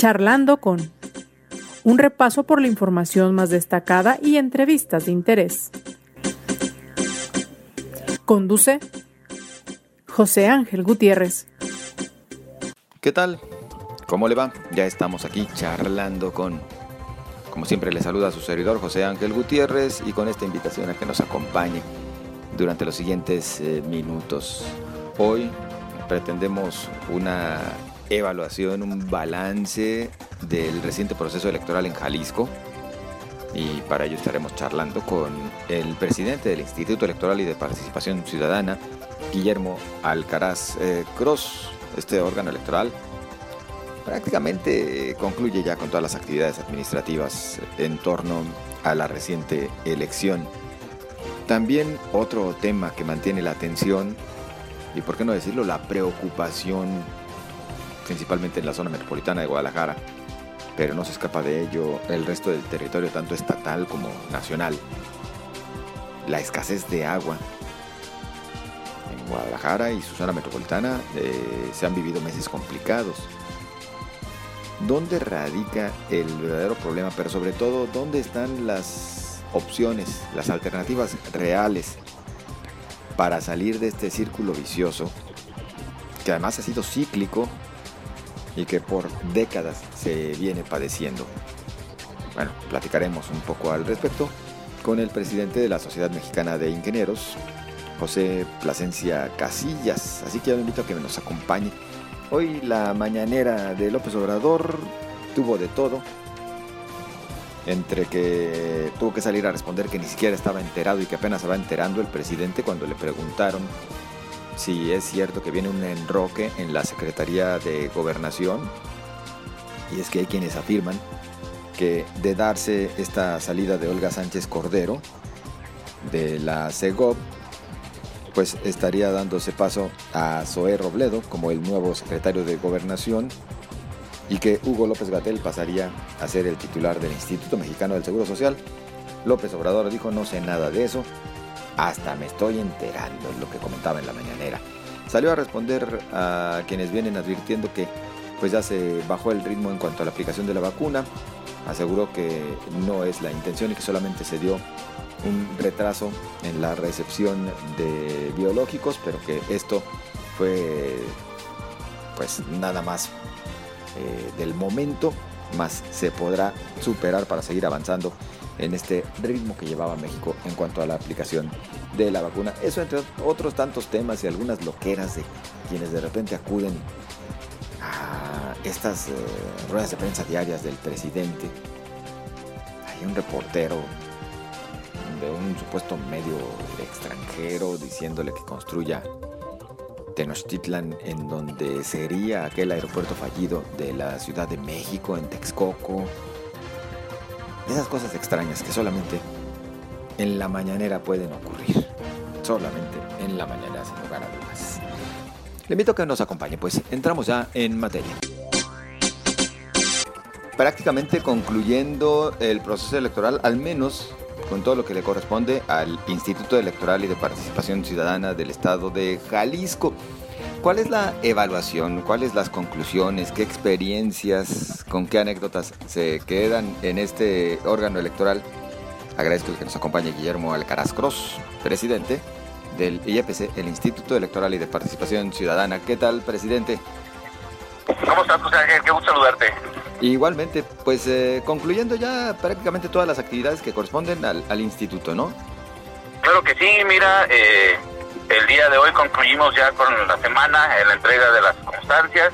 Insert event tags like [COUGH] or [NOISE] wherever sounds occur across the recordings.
Charlando con un repaso por la información más destacada y entrevistas de interés. Conduce José Ángel Gutiérrez. ¿Qué tal? ¿Cómo le va? Ya estamos aquí charlando con, como siempre le saluda a su servidor José Ángel Gutiérrez y con esta invitación a que nos acompañe durante los siguientes eh, minutos. Hoy pretendemos una evaluación, un balance del reciente proceso electoral en Jalisco. Y para ello estaremos charlando con el presidente del Instituto Electoral y de Participación Ciudadana, Guillermo Alcaraz eh, Cross. Este órgano electoral prácticamente concluye ya con todas las actividades administrativas en torno a la reciente elección. También otro tema que mantiene la atención y, por qué no decirlo, la preocupación principalmente en la zona metropolitana de Guadalajara, pero no se escapa de ello el resto del territorio, tanto estatal como nacional. La escasez de agua. En Guadalajara y su zona metropolitana eh, se han vivido meses complicados. ¿Dónde radica el verdadero problema? Pero sobre todo, ¿dónde están las opciones, las alternativas reales para salir de este círculo vicioso, que además ha sido cíclico y que por décadas se viene padeciendo. Bueno, platicaremos un poco al respecto con el presidente de la Sociedad Mexicana de Ingenieros, José Plasencia Casillas. Así que ya lo invito a que nos acompañe. Hoy la mañanera de López Obrador tuvo de todo. Entre que tuvo que salir a responder que ni siquiera estaba enterado y que apenas va enterando el presidente cuando le preguntaron si es cierto que viene un enroque en la Secretaría de Gobernación. Y es que hay quienes afirman que de darse esta salida de Olga Sánchez Cordero de la CEGOP, pues estaría dándose paso a Zoé Robledo como el nuevo secretario de Gobernación y que Hugo López Gatel pasaría a ser el titular del Instituto Mexicano del Seguro Social. López Obrador dijo no sé nada de eso, hasta me estoy enterando, es lo que comentaba en la mañanera. Salió a responder a quienes vienen advirtiendo que pues ya se bajó el ritmo en cuanto a la aplicación de la vacuna. Aseguró que no es la intención y que solamente se dio un retraso en la recepción de biológicos, pero que esto fue pues nada más eh, del momento, más se podrá superar para seguir avanzando en este ritmo que llevaba México en cuanto a la aplicación de la vacuna. Eso entre otros tantos temas y algunas loqueras de quienes de repente acuden a estas eh, ruedas de prensa diarias del presidente. Hay un reportero de un supuesto medio extranjero diciéndole que construya Tenochtitlan en donde sería aquel aeropuerto fallido de la Ciudad de México en Texcoco esas cosas extrañas que solamente en la mañanera pueden ocurrir. Solamente en la mañana, sin lugar a dudas. Le invito a que nos acompañe, pues entramos ya en materia. Prácticamente concluyendo el proceso electoral, al menos con todo lo que le corresponde al Instituto Electoral y de Participación Ciudadana del Estado de Jalisco. ¿Cuál es la evaluación? ¿Cuáles las conclusiones? ¿Qué experiencias? ¿Con qué anécdotas se quedan en este órgano electoral? Agradezco que nos acompañe Guillermo Alcaraz Cross, presidente del IEPC, el Instituto Electoral y de Participación Ciudadana. ¿Qué tal, presidente? ¿Cómo estás, José Ángel? Qué gusto saludarte. Igualmente, pues eh, concluyendo ya prácticamente todas las actividades que corresponden al, al instituto, ¿no? Claro que sí, mira, eh, el de hoy concluimos ya con la semana en la entrega de las constancias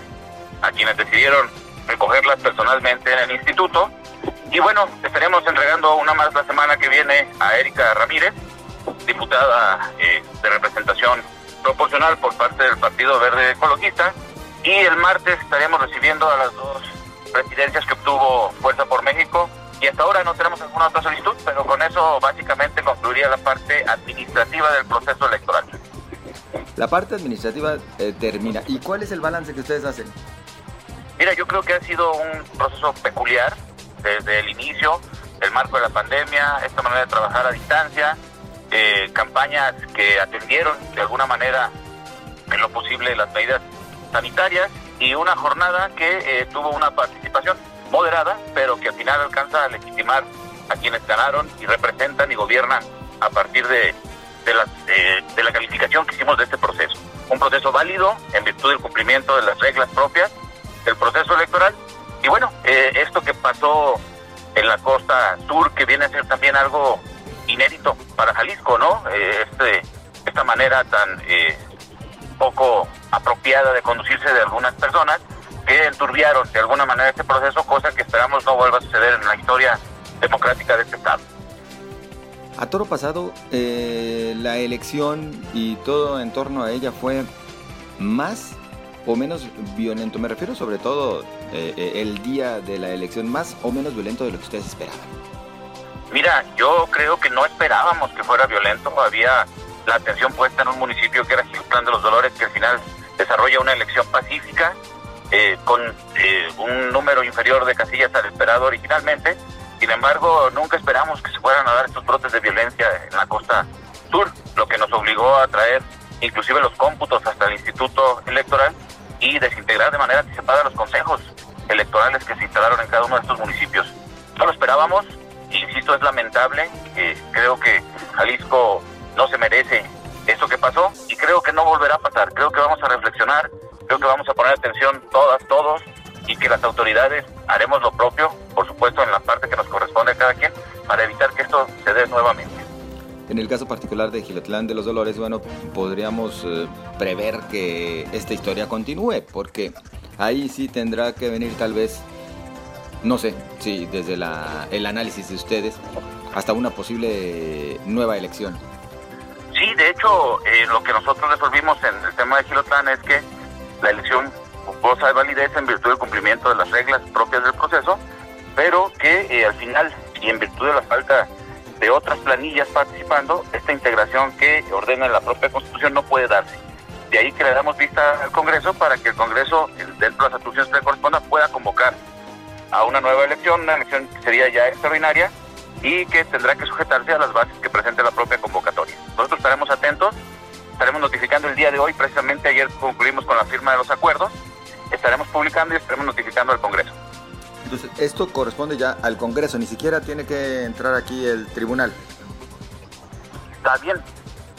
a quienes decidieron recogerlas personalmente en el instituto. Y bueno, estaremos entregando una más la semana que viene a Erika Ramírez, diputada eh, de representación proporcional por parte del Partido Verde Ecologista. Y el martes estaremos recibiendo a las dos presidencias que obtuvo Fuerza por México. Y hasta ahora no tenemos alguna otra solicitud, pero con eso básicamente concluiría la parte administrativa del proceso electoral. La parte administrativa eh, termina. ¿Y cuál es el balance que ustedes hacen? Mira, yo creo que ha sido un proceso peculiar desde el inicio, el marco de la pandemia, esta manera de trabajar a distancia, eh, campañas que atendieron de alguna manera en lo posible las medidas sanitarias y una jornada que eh, tuvo una participación moderada, pero que al final alcanza a legitimar a quienes ganaron y representan y gobiernan a partir de, de, la, de la calificación que hicimos de este proceso. Un proceso válido en virtud del cumplimiento de las reglas propias del proceso electoral. Y bueno, eh, esto que pasó en la costa sur, que viene a ser también algo inédito para Jalisco, ¿no? Eh, este, esta manera tan eh, poco apropiada de conducirse de algunas personas que enturbiaron de alguna manera este proceso, cosa que esperamos no vuelva a suceder en la historia democrática de este Estado. A toro pasado, eh, la elección y todo en torno a ella fue más o menos violento. Me refiero sobre todo eh, el día de la elección, más o menos violento de lo que ustedes esperaban. Mira, yo creo que no esperábamos que fuera violento. Había la atención puesta en un municipio que era Plan de los Dolores, que al final desarrolla una elección pacífica eh, con eh, un número inferior de casillas al esperado originalmente. Sin embargo, nunca esperamos que se fueran a dar estos brotes de violencia en la costa sur, lo que nos obligó a traer inclusive los cómputos hasta el Instituto Electoral y desintegrar de manera anticipada los consejos electorales que se instalaron en cada uno de estos municipios. No lo esperábamos, insisto, es lamentable, eh, creo que Jalisco no se merece eso que pasó y creo que no volverá a pasar. Creo que vamos a reflexionar, creo que vamos a poner atención todas, todos y que las autoridades haremos lo propio, por supuesto en la parte que nos corresponde a cada quien, para evitar que esto se dé nuevamente. En el caso particular de Gilotlán de los Dolores, bueno, podríamos eh, prever que esta historia continúe, porque ahí sí tendrá que venir tal vez, no sé, si desde la, el análisis de ustedes, hasta una posible nueva elección. Sí, de hecho, eh, lo que nosotros resolvimos en el tema de Gilotlán es que la elección goza de validez en virtud del cumplimiento de las reglas propias del proceso, pero que eh, al final, y en virtud de la falta de otras planillas participando, esta integración que ordena la propia Constitución no puede darse. De ahí que le damos vista al Congreso para que el Congreso, dentro de las atribuciones que le corresponda, pueda convocar a una nueva elección, una elección que sería ya extraordinaria y que tendrá que sujetarse a las bases que presente la propia convocatoria. Nosotros estaremos atentos, estaremos notificando el día de hoy, precisamente ayer concluimos con la firma de los acuerdos, estaremos publicando y estaremos notificando al Congreso. Entonces, esto corresponde ya al Congreso, ni siquiera tiene que entrar aquí el tribunal. Está bien.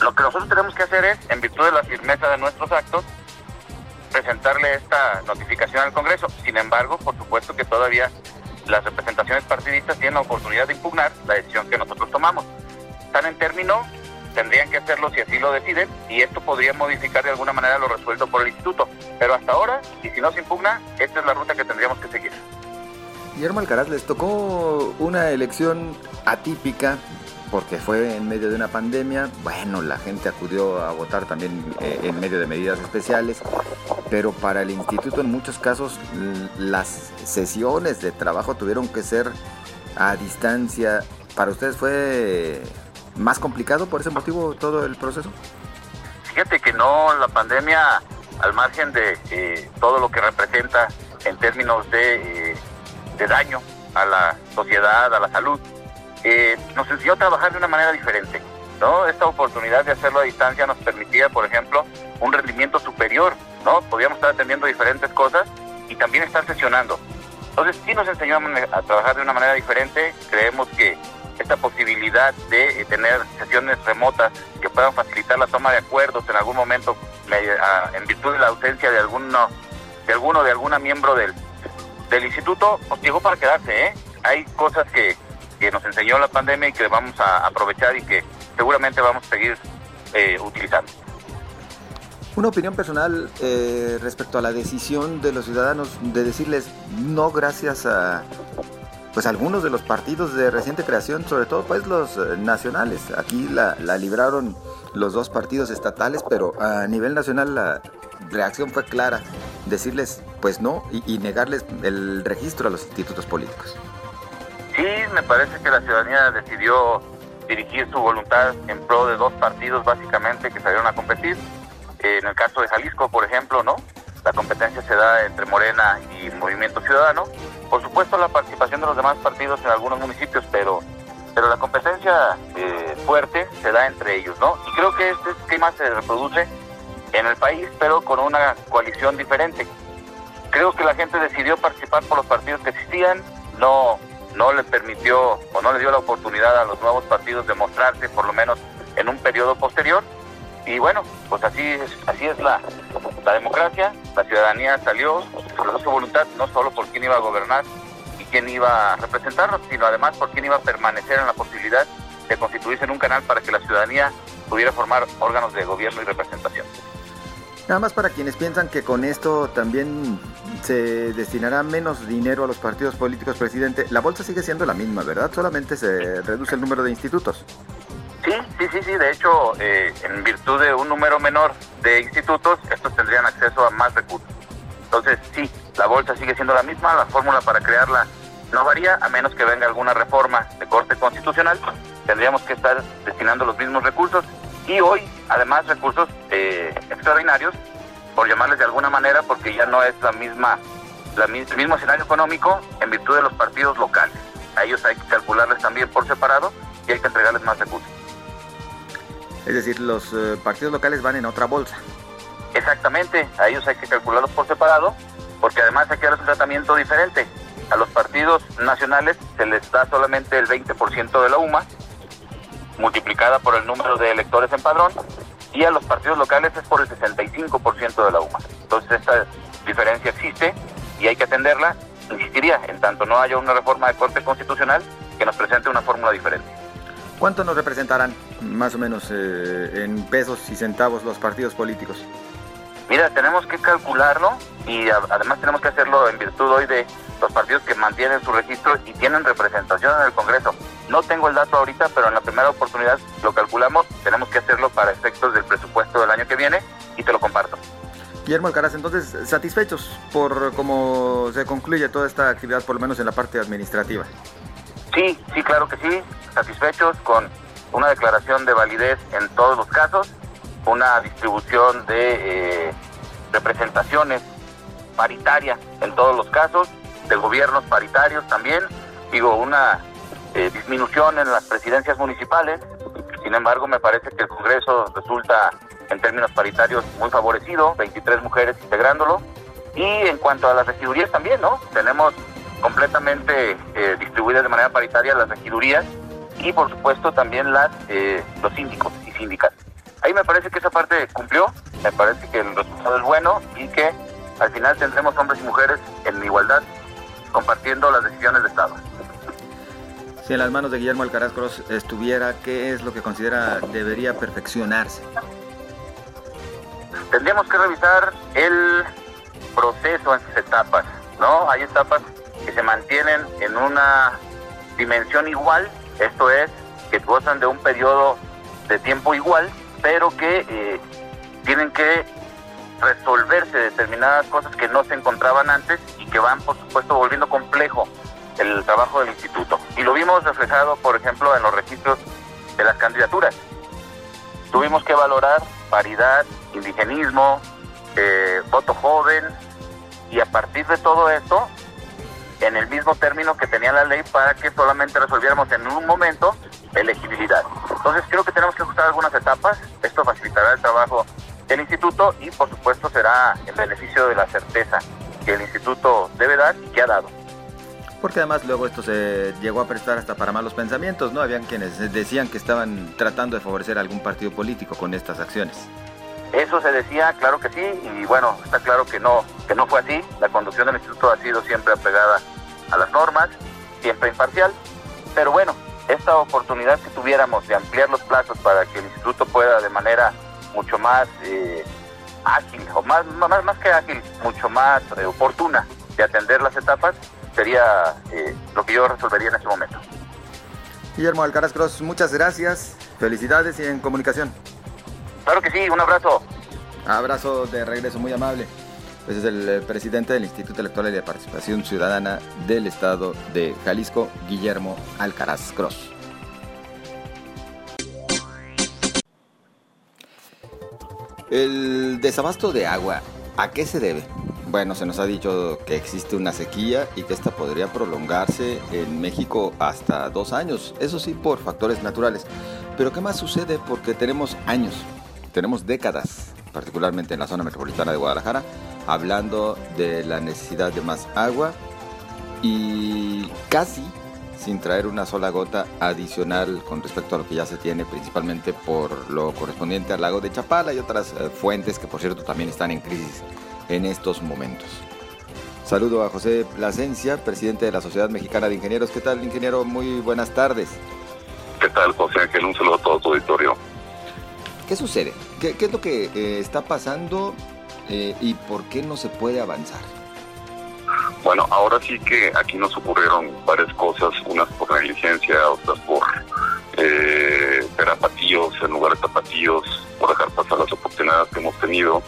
Lo que nosotros tenemos que hacer es, en virtud de la firmeza de nuestros actos, presentarle esta notificación al Congreso. Sin embargo, por supuesto que todavía las representaciones partidistas tienen la oportunidad de impugnar la decisión que nosotros tomamos. Están en término, tendrían que hacerlo si así lo deciden, y esto podría modificar de alguna manera lo resuelto por el instituto. Pero hasta ahora, y si no se impugna, esta es la ruta que tendríamos que seguir. Guillermo Alcaraz, les tocó una elección atípica porque fue en medio de una pandemia. Bueno, la gente acudió a votar también eh, en medio de medidas especiales, pero para el instituto en muchos casos las sesiones de trabajo tuvieron que ser a distancia. ¿Para ustedes fue más complicado por ese motivo todo el proceso? Fíjate que no, la pandemia, al margen de eh, todo lo que representa en términos de... Eh, de daño a la sociedad, a la salud, eh, nos enseñó a trabajar de una manera diferente. ¿no? Esta oportunidad de hacerlo a distancia nos permitía, por ejemplo, un rendimiento superior. ¿no? Podíamos estar atendiendo diferentes cosas y también estar sesionando. Entonces sí nos enseñó a, trabajar de una manera diferente. Creemos que esta posibilidad de eh, tener sesiones remotas que puedan facilitar la toma de acuerdos en algún momento en virtud de la ausencia de alguno de alguno de alguna miembro del, del instituto pues, llegó para quedarse, ¿eh? Hay cosas que, que, nos enseñó la pandemia y que vamos a aprovechar y que seguramente vamos a seguir eh, utilizando. Una opinión personal eh, respecto a la decisión de los ciudadanos de decirles no gracias a pues algunos de los partidos de reciente creación, sobre todo pues los eh, nacionales. Aquí la, la libraron los dos partidos estatales, pero a nivel nacional la reacción fue clara decirles pues no y, negarles el registro a los institutos políticos. Sí, me parece que la ciudadanía decidió dirigir su voluntad en pro de dos partidos básicamente que salieron a competir. En el caso de Jalisco, por ejemplo, ¿no? La competencia se da entre Morena y Movimiento Ciudadano. Por supuesto, la participación de los demás partidos en algunos municipios, pero pero la competencia eh, fuerte se da entre ellos, ¿no? Y creo que este esquema se reproduce en el país, pero con una coalición diferente. creo que la gente decidió participar por los partidos que existían, no, no le permitió o no le dio la oportunidad a los nuevos partidos de mostrarse por lo menos en un periodo posterior. Y bueno, pues así es, así es la, la democracia, la ciudadanía salió, expresó su voluntad no solo por quién iba a gobernar y quién iba a representarnos, sino además por quién iba a permanecer en la posibilidad de constituirse en un canal para que la ciudadanía pudiera formar órganos de gobierno y representación. Nada más para quienes piensan que con esto también se destinará menos dinero a los partidos políticos, presidente, la bolsa sigue siendo la misma, ¿verdad? Solamente se reduce el número de institutos. Sí, sí, sí, sí. De hecho, eh, en virtud de un número menor de institutos, estos tendrían acceso a más recursos. Entonces, sí, la bolsa sigue siendo la misma, la fórmula para crearla no varía, a menos que venga alguna reforma de corte constitucional. Tendríamos que estar destinando los mismos recursos y hoy además recursos eh, extraordinarios, por llamarles de alguna manera, porque ya no es la misma, la, el mismo escenario económico en virtud de los partidos locales. A ellos hay que calcularles también por separado y hay que entregarles más recursos. Es decir, los eh, partidos locales van en otra bolsa. Exactamente, a ellos hay que calcularlos por separado, porque además hay que darles un tratamiento diferente. A los partidos nacionales se les da solamente el 20% de la UMA, multiplicada por el número de electores en padrón, y a los partidos locales es por el 65% de la UMA. Entonces esta diferencia existe y hay que atenderla. Insistiría, en tanto no haya una reforma de corte constitucional que nos presente una fórmula diferente. ¿Cuánto nos representarán más o menos eh, en pesos y centavos los partidos políticos? Mira, tenemos que calcularlo y además tenemos que hacerlo en virtud hoy de los partidos que mantienen su registro y tienen representación en el Congreso. No tengo el dato ahorita, pero en la primera oportunidad lo calculamos. Tenemos que hacerlo para efectos del presupuesto del año que viene y te lo comparto. Guillermo Alcaraz, entonces, ¿satisfechos por cómo se concluye toda esta actividad, por lo menos en la parte administrativa? Sí, sí, claro que sí. Satisfechos con una declaración de validez en todos los casos, una distribución de eh, representaciones paritaria en todos los casos de gobiernos paritarios también, digo, una eh, disminución en las presidencias municipales, sin embargo me parece que el Congreso resulta en términos paritarios muy favorecido, 23 mujeres integrándolo, y en cuanto a las regidurías también, ¿no? Tenemos completamente eh, distribuidas de manera paritaria las regidurías y por supuesto también las eh, los síndicos y síndicas. Ahí me parece que esa parte cumplió, me parece que el resultado es bueno y que al final tendremos hombres y mujeres en igualdad compartiendo las decisiones de Estado. Si en las manos de Guillermo Alcaraz Cross estuviera, ¿qué es lo que considera debería perfeccionarse? Tendríamos que revisar el proceso en sus etapas, ¿no? Hay etapas que se mantienen en una dimensión igual, esto es, que gozan de un periodo de tiempo igual, pero que eh, tienen que resolverse determinadas cosas que no se encontraban antes y que van, por supuesto, volviendo complejo el trabajo del instituto. Y lo vimos reflejado, por ejemplo, en los registros de las candidaturas. Tuvimos que valorar paridad, indigenismo, eh, voto joven, y a partir de todo esto, en el mismo término que tenía la ley para que solamente resolviéramos en un momento elegibilidad. Entonces creo que tenemos que ajustar algunas etapas, esto facilitará el trabajo del instituto y por supuesto será en beneficio de la certeza que el instituto debe dar y que ha dado. Porque además luego esto se llegó a prestar hasta para malos pensamientos, ¿no? Habían quienes decían que estaban tratando de favorecer a algún partido político con estas acciones. Eso se decía, claro que sí, y bueno, está claro que no, que no fue así. La conducción del instituto ha sido siempre apegada a las normas, siempre imparcial. Pero bueno, esta oportunidad que tuviéramos de ampliar los plazos para que el instituto pueda de manera mucho más eh, ágil, o más, más, más que ágil, mucho más eh, oportuna de atender las etapas, sería eh, lo que yo resolvería en este momento. Guillermo Alcaraz Cross, muchas gracias, felicidades y en comunicación. Claro que sí, un abrazo. Abrazo de regreso, muy amable. Pues es el presidente del Instituto Electoral de Participación Ciudadana del Estado de Jalisco, Guillermo Alcaraz Cross. El desabasto de agua, ¿a qué se debe? Bueno, se nos ha dicho que existe una sequía y que esta podría prolongarse en México hasta dos años, eso sí por factores naturales. Pero ¿qué más sucede? Porque tenemos años, tenemos décadas, particularmente en la zona metropolitana de Guadalajara, hablando de la necesidad de más agua y casi sin traer una sola gota adicional con respecto a lo que ya se tiene, principalmente por lo correspondiente al lago de Chapala y otras eh, fuentes que por cierto también están en crisis en estos momentos. Saludo a José Plasencia, presidente de la Sociedad Mexicana de Ingenieros. ¿Qué tal, ingeniero? Muy buenas tardes. ¿Qué tal, José Ángel? Un saludo a todo tu auditorio. ¿Qué sucede? ¿Qué, es lo que eh, está pasando eh, y por qué no se puede avanzar? Bueno, ahora sí que aquí nos ocurrieron varias cosas, unas por negligencia, otras por eh, en lugar de tapatíos, por dejar pasar las oportunidades que hemos tenido.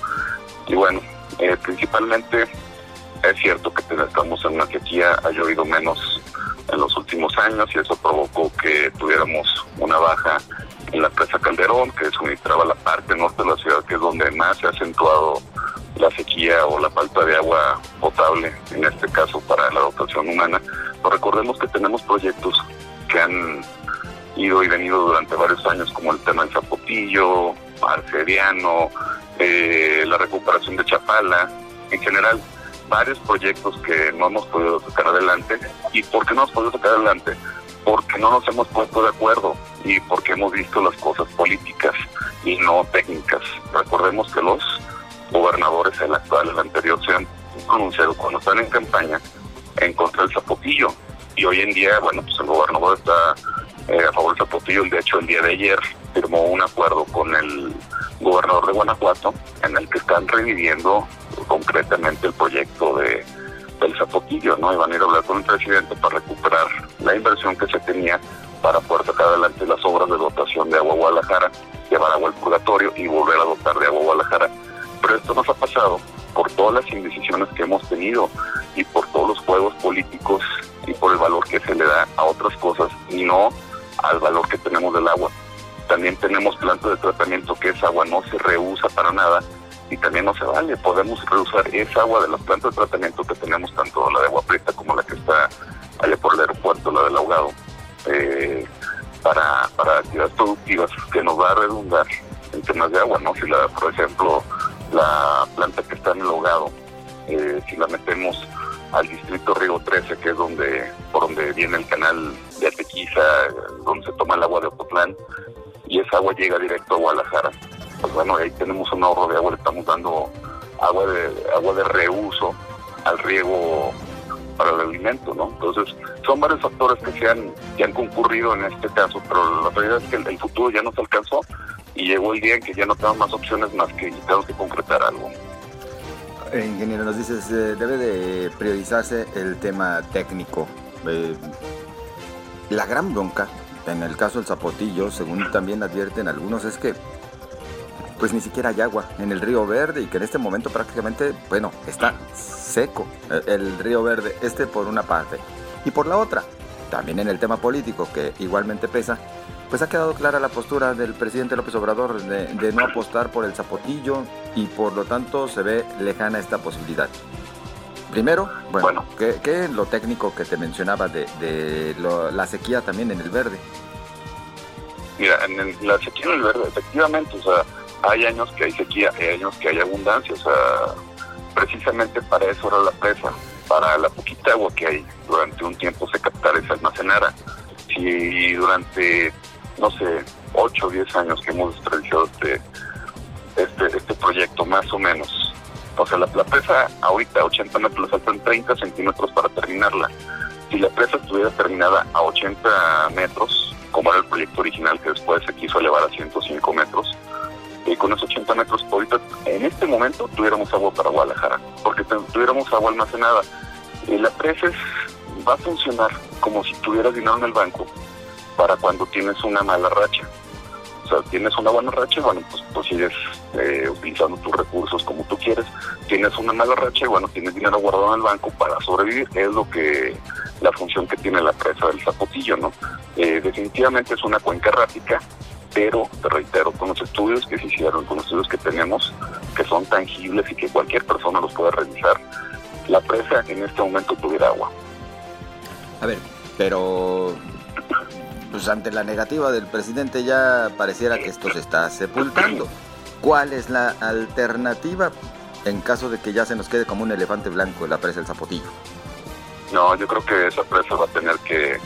Y bueno, eh, principalmente es cierto que estamos en una sequía, ha llovido menos en los últimos años y eso provocó que acentuado la sequía o la falta de agua potable, en este caso para la dotación humana. Pero recordemos que tenemos proyectos que han ido y venido durante varios años, como el tema del Zapotillo, Arcediano, eh, la recuperación de Chapala, en general varios proyectos que no hemos podido sacar adelante. ¿Y por qué no hemos podido sacar adelante? Porque no nos hemos puesto de acuerdo y porque hemos visto las cosas Recordemos que los gobernadores, el actual, el anterior, se han pronunciado cuando están en campaña en contra del zapotillo. Y hoy en día, bueno, pues el gobernador está eh, a favor del zapotillo. De hecho, el día de ayer firmó un acuerdo con el gobernador de Guanajuato en el que están reviviendo concretamente el proyecto de del Zapotillo, ¿no? Y van a ir a hablar con el presidente para recuperar la inversión que se tenía para poder sacar adelante las obras de dotación de agua Guadalajara, llevar agua al purgatorio y volver a dotar de agua Guadalajara. Pero esto nos ha pasado por todas las indecisiones que hemos tenido y por todos los juegos políticos y por el valor que se le da a otras cosas y no al valor que tenemos del agua. También tenemos plantas de tratamiento que esa agua no se reusa para nada y también no se vale. Podemos reusar esa agua de las plantas de tratamiento que tenemos, tanto la de agua prieta como la que está allá por el aeropuerto, la del ahogado, eh, para, para actividades productivas que nos va a redundar en temas de agua, ¿no? Si la, por ejemplo, la planta que está en el ahogado, eh, si la metemos al distrito Río 13, que es donde por donde viene el canal de Atequiza, donde se toma el agua de Ocotlán, y esa agua llega directo a Guadalajara pues bueno, ahí tenemos un ahorro de agua, le estamos dando agua de, agua de reuso al riego para el alimento, ¿no? Entonces, son varios factores que se han, que han concurrido en este caso, pero la realidad es que el, futuro ya no se alcanzó y llegó el día en que ya no tenemos más opciones más que tenemos que concretar algo. Eh, ingeniero, nos dices, eh, debe de priorizarse el tema técnico. Eh, la gran bronca, en el caso del zapotillo, según también advierten algunos, es que pues ni siquiera hay agua en el río Verde y que en este momento prácticamente, bueno, está seco el río Verde, este por una parte. Y por la otra, también en el tema político, que igualmente pesa, pues ha quedado clara la postura del presidente López Obrador de, no apostar por el zapotillo y por lo tanto se ve lejana esta posibilidad. Primero, bueno, ¿qué, es lo técnico que te mencionaba de, la sequía también en el verde? Mira, en la sequía en el verde, efectivamente, o sea, hay años que hay sequía, hay años que hay abundancia, o sea, precisamente para eso era la presa, para la poquita agua que hay durante un tiempo se captara y se almacenara. Si durante, no sé, 8 o 10 años que hemos desperdiciado este, este, este proyecto, más o menos, o sea, la, presa ahorita 80 metros, faltan 30 centímetros para terminarla. Si la presa estuviera terminada a 80 metros, como era el proyecto original que después se quiso elevar a 105 metros, y con esos 80 metros, ahorita en este momento tuviéramos agua para Guadalajara, porque tuviéramos agua almacenada. Y la presa va a funcionar como si tuvieras dinero en el banco para cuando tienes una mala racha. O sea, tienes una buena racha, bueno, pues, pues sigues eh, utilizando tus recursos como tú quieres. Tienes una mala racha, bueno, tienes dinero guardado en el banco para sobrevivir. Es lo que la función que tiene la presa del Zapotillo, ¿no? Eh, definitivamente es una cuenca rápica pero te reitero, con los estudios que se hicieron, con los estudios que tenemos, que son tangibles y que cualquier persona los puede revisar, la presa en este momento tuviera agua. A ver, pero pues ante la negativa del presidente ya pareciera que esto se está sepultando. ¿Cuál es la alternativa? en caso de que ya se nos quede como un elefante blanco la presa del Zapotillo? No, yo creo que esa presa va a tener que,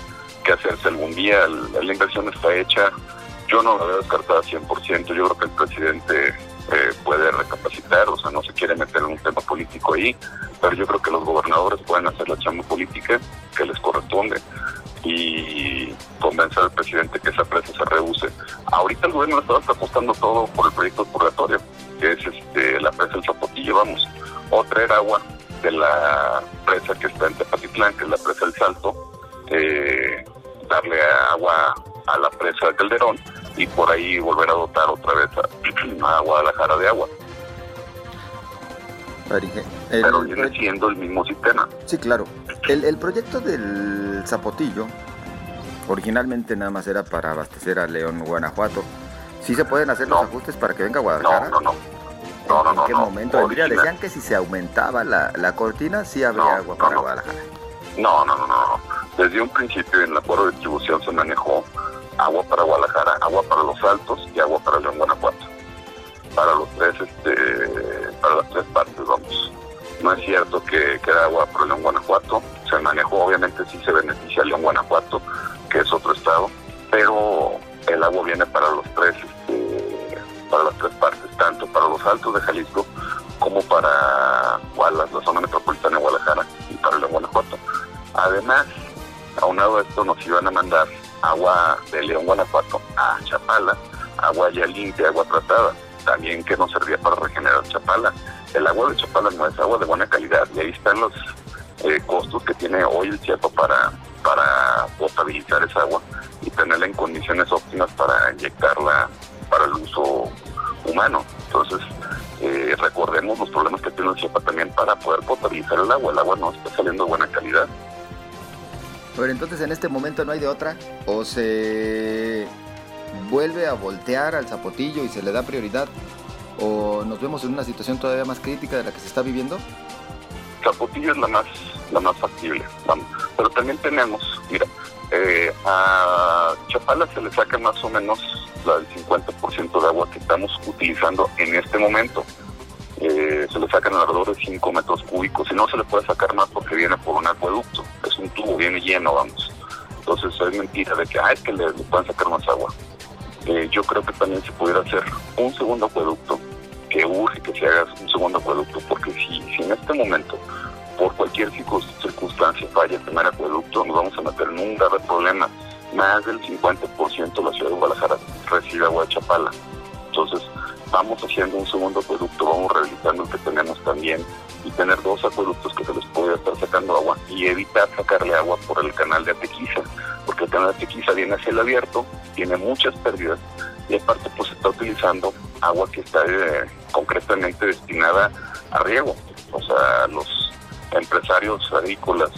hacerse algún día. La, inversión está hecha. Yo no la veo descartada 100%. Yo creo que el presidente eh, puede recapacitar, o sea, no se quiere meter en un tema político ahí, pero yo creo que los gobernadores pueden hacer la chamba política que les corresponde y convencer al presidente que esa presa se reduce. Ahorita el gobierno está apostando todo por el proyecto purgatorio, que es este la presa del Zapotillo, vamos, o traer agua de la presa que está en Tepatitlán, que es la presa del Salto, eh, darle agua a la presa de Calderón y por ahí volver a dotar otra vez a, [CLEARS THROAT] a Guadalajara de agua. Pero viene siendo el mismo sistema. Sí, claro. El, el proyecto del Zapotillo originalmente nada más era para abastecer a León, Guanajuato. ¿Sí se pueden hacer los ajustes para que venga Guadalajara? No, no, no. ¿En, qué momento Decían que si se aumentaba la, la cortina, sí habría agua para Guadalajara. No, no, no, no. Desde un principio en el acuerdo de distribución se manejó agua para Guadalajara, agua para los Altos y agua para León, Guanajuato. Para los tres, este, para las tres partes, vamos. No es cierto que queda agua para León, Guanajuato. Se manejó, obviamente sí se beneficia León, Guanajuato, que es otro estado, pero el agua viene para los tres, este, para las tres partes, tanto para los Altos de Jalisco como para la zona metropolitana de Guadalajara y para León, Guanajuato. Además, aunado a esto, nos iban a mandar agua de León, Guanajuato a Chapala, agua ya limpia, agua tratada, también que nos servía para regenerar Chapala. El agua de Chapala no es agua de buena calidad y ahí están los eh, costos que tiene hoy el Chiapas para, para potabilizar esa agua y tenerla en condiciones óptimas para inyectarla para el uso humano. Entonces, eh, recordemos los problemas que tiene el Chiapas también para poder potabilizar el agua. El agua no está saliendo de buena calidad. Pero entonces en este momento no hay de otra. O se vuelve a voltear al zapotillo y se le da prioridad. O nos vemos en una situación todavía más crítica de la que se está viviendo. Zapotillo es la más, la más factible. Pero también tenemos, mira, eh, a Chapala se le saca más o menos la del 50% de agua que estamos utilizando en este momento. Eh, se le sacan alrededor de 5 metros cúbicos y no se le puede sacar más porque viene por un acueducto, un tubo, viene lleno, vamos. Entonces es mentira de que, ah, es que le, pueden sacar más agua. Eh, yo creo que también se pudiera hacer un segundo acueducto, que urge que se haga un segundo acueducto, porque si, si en este momento, por cualquier circunstancia falla el primer acueducto, nos vamos a meter en un grave problema. Más del 50% de la ciudad de Guadalajara recibe agua de Chapala. Entonces, vamos haciendo un segundo acueducto, vamos rehabilitando el que tenemos también y tener dos acueductos que se les puede estar sacando agua y evitar sacarle agua por el canal de Atequiza, porque el canal de Atequiza viene hacia el abierto, tiene muchas pérdidas y aparte pues está utilizando agua que está eh, concretamente destinada a riego, o sea, los empresarios agrícolas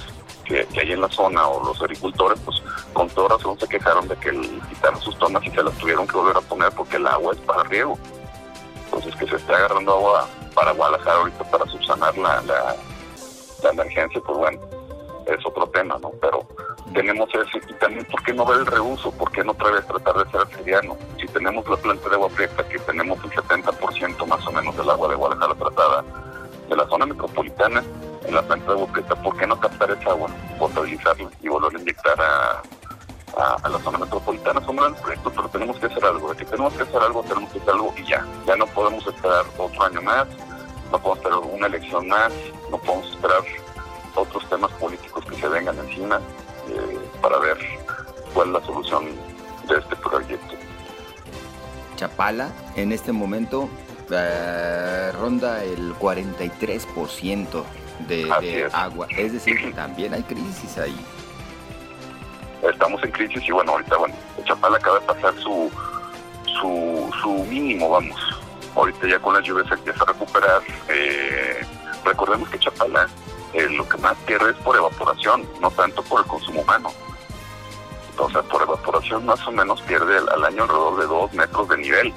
que, hay en la zona o los agricultores, pues con toda razón se quejaron de que quitaron sus tomas y se las tuvieron que volver a poner porque el agua es para riego. Entonces que se esté agarrando agua para Guadalajara ahorita para subsanar la, la, emergencia, pues bueno, es otro tema, ¿no? Pero tenemos eso y también, ¿por qué no ver el reuso? ¿Por qué no otra vez tratar de ser arteriano? Si tenemos la planta de agua prieta, que tenemos el 70% más o menos del agua de Guadalajara tratada de la zona metropolitana, en la planta de prieta, ¿por qué no captar esa agua, potabilizarla y volver a inyectar a, a, la zona metropolitana. Son grandes proyectos, pero tenemos que hacer algo. De que tenemos que hacer algo, tenemos que hacer algo y ya. Ya no podemos esperar otro año más, no podemos esperar una elección más, no podemos esperar otros temas políticos que se vengan encima eh, para ver cuál es la solución de este proyecto. Chapala en este momento eh, ronda el 43% de, de agua, es decir, que también hay crisis ahí estamos en crisis y bueno, ahorita, bueno, Chapala acaba de pasar su, su, su mínimo, vamos. Ahorita ya con las lluvias se empieza a recuperar. Eh, recordemos que Chapala eh, lo que más pierde es por evaporación, no tanto por el consumo humano. Entonces, por evaporación más o menos pierde al, año alrededor de dos metros de nivel.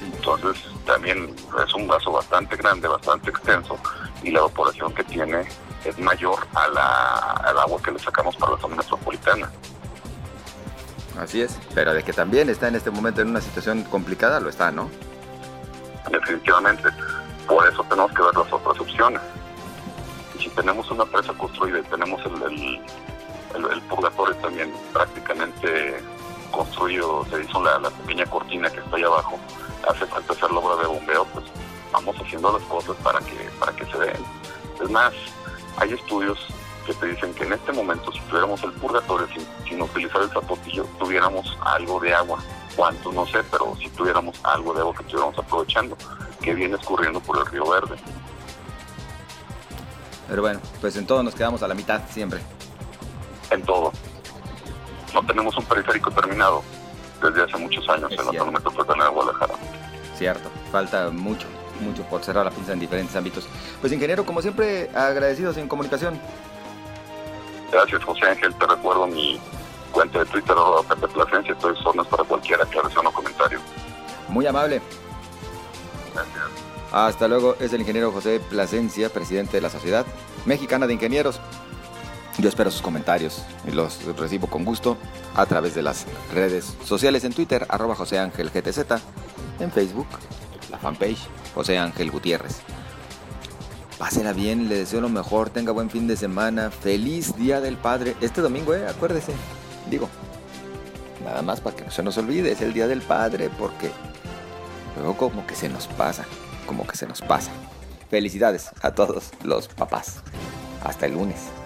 Entonces, también es un vaso bastante grande, bastante extenso, y la evaporación que tiene es mayor a la, al agua que le sacamos para la zona metropolitana. Así es, pero de que también está en este momento en una situación complicada, lo está, ¿no? Definitivamente. Por eso tenemos que ver las otras opciones. Y si tenemos una presa construida y tenemos el, el, purgatorio también prácticamente construido, se hizo la, la pequeña cortina que está ahí abajo, hace falta hacer la obra de bombeo, pues vamos haciendo las cosas para que, para que se den. Es más, hay estudios que te dicen que en este momento, si tuviéramos el purgatorio sin, utilizar el zapotillo, tuviéramos algo de agua. Cuánto no sé, pero si tuviéramos algo de agua que estuviéramos aprovechando, que viene escurriendo por el río Verde. Pero bueno, pues en todo nos quedamos a la mitad siempre. En todo. No tenemos un periférico terminado desde hace muchos años en la zona metropolitana de Guadalajara. Cierto, falta mucho mucho por cerrar la pinza en diferentes ámbitos. Pues ingeniero, como siempre, agradecidos en comunicación. Gracias, José Ángel. Te recuerdo mi cuenta de Twitter, Pepe Plasencia. Estoy zonas para cualquier aclaración o comentario. Muy amable. Gracias. Hasta luego. Es el ingeniero José Plasencia, presidente de la Sociedad Mexicana de Ingenieros. Yo espero sus comentarios y los recibo con gusto a través de las redes sociales en Twitter, arroba José Ángel GTZ, en Facebook, la fanpage José Ángel Gutiérrez. Pásela bien, le deseo lo mejor, tenga buen fin de semana, feliz Día del Padre. Este domingo, eh, acuérdese, digo, nada más para que no se nos olvide, es el Día del Padre, porque luego como que se nos pasa, como que se nos pasa. Felicidades a todos los papás. Hasta el lunes.